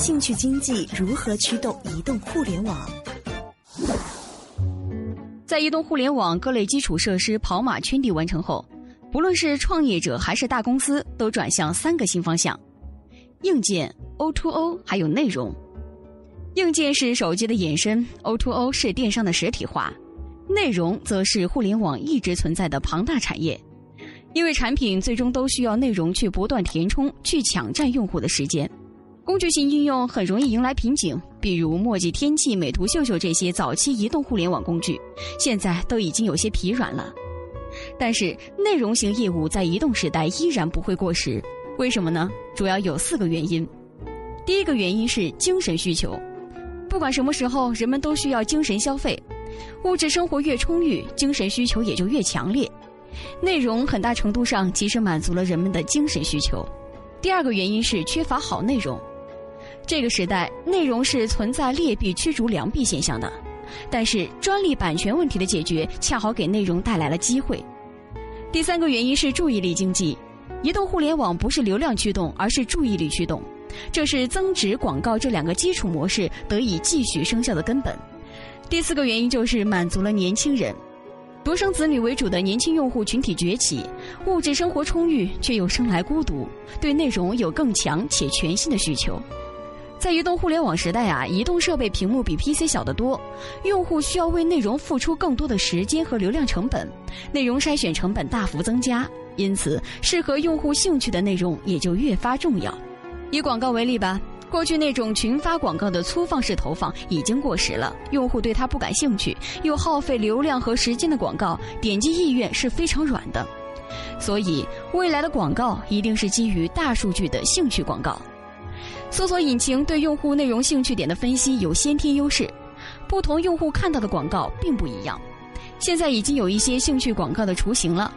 兴趣经济如何驱动移动互联网？在移动互联网各类基础设施跑马圈地完成后，不论是创业者还是大公司，都转向三个新方向：硬件、O2O 还有内容。硬件是手机的延伸，O2O 是电商的实体化，内容则是互联网一直存在的庞大产业。因为产品最终都需要内容去不断填充，去抢占用户的时间。工具型应用很容易迎来瓶颈，比如墨迹天气、美图秀秀这些早期移动互联网工具，现在都已经有些疲软了。但是内容型业务在移动时代依然不会过时，为什么呢？主要有四个原因。第一个原因是精神需求，不管什么时候，人们都需要精神消费，物质生活越充裕，精神需求也就越强烈。内容很大程度上其实满足了人们的精神需求。第二个原因是缺乏好内容。这个时代，内容是存在劣币驱逐良币现象的，但是专利版权问题的解决，恰好给内容带来了机会。第三个原因是注意力经济，移动互联网不是流量驱动，而是注意力驱动，这是增值广告这两个基础模式得以继续生效的根本。第四个原因就是满足了年轻人，独生子女为主的年轻用户群体崛起，物质生活充裕却又生来孤独，对内容有更强且全新的需求。在移动互联网时代啊，移动设备屏幕比 PC 小得多，用户需要为内容付出更多的时间和流量成本，内容筛选成本大幅增加，因此适合用户兴趣的内容也就越发重要。以广告为例吧，过去那种群发广告的粗放式投放已经过时了，用户对它不感兴趣，又耗费流量和时间的广告，点击意愿是非常软的。所以，未来的广告一定是基于大数据的兴趣广告。搜索引擎对用户内容兴趣点的分析有先天优势，不同用户看到的广告并不一样。现在已经有一些兴趣广告的雏形了，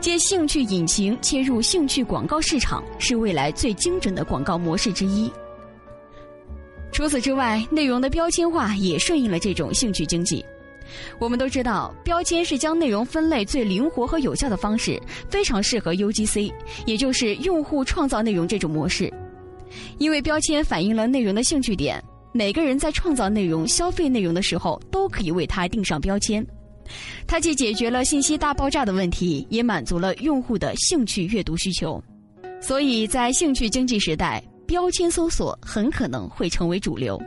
借兴趣引擎切入兴趣广告市场是未来最精准的广告模式之一。除此之外，内容的标签化也顺应了这种兴趣经济。我们都知道，标签是将内容分类最灵活和有效的方式，非常适合 UGC，也就是用户创造内容这种模式。因为标签反映了内容的兴趣点，每个人在创造内容、消费内容的时候，都可以为它定上标签。它既解决了信息大爆炸的问题，也满足了用户的兴趣阅读需求。所以在兴趣经济时代，标签搜索很可能会成为主流。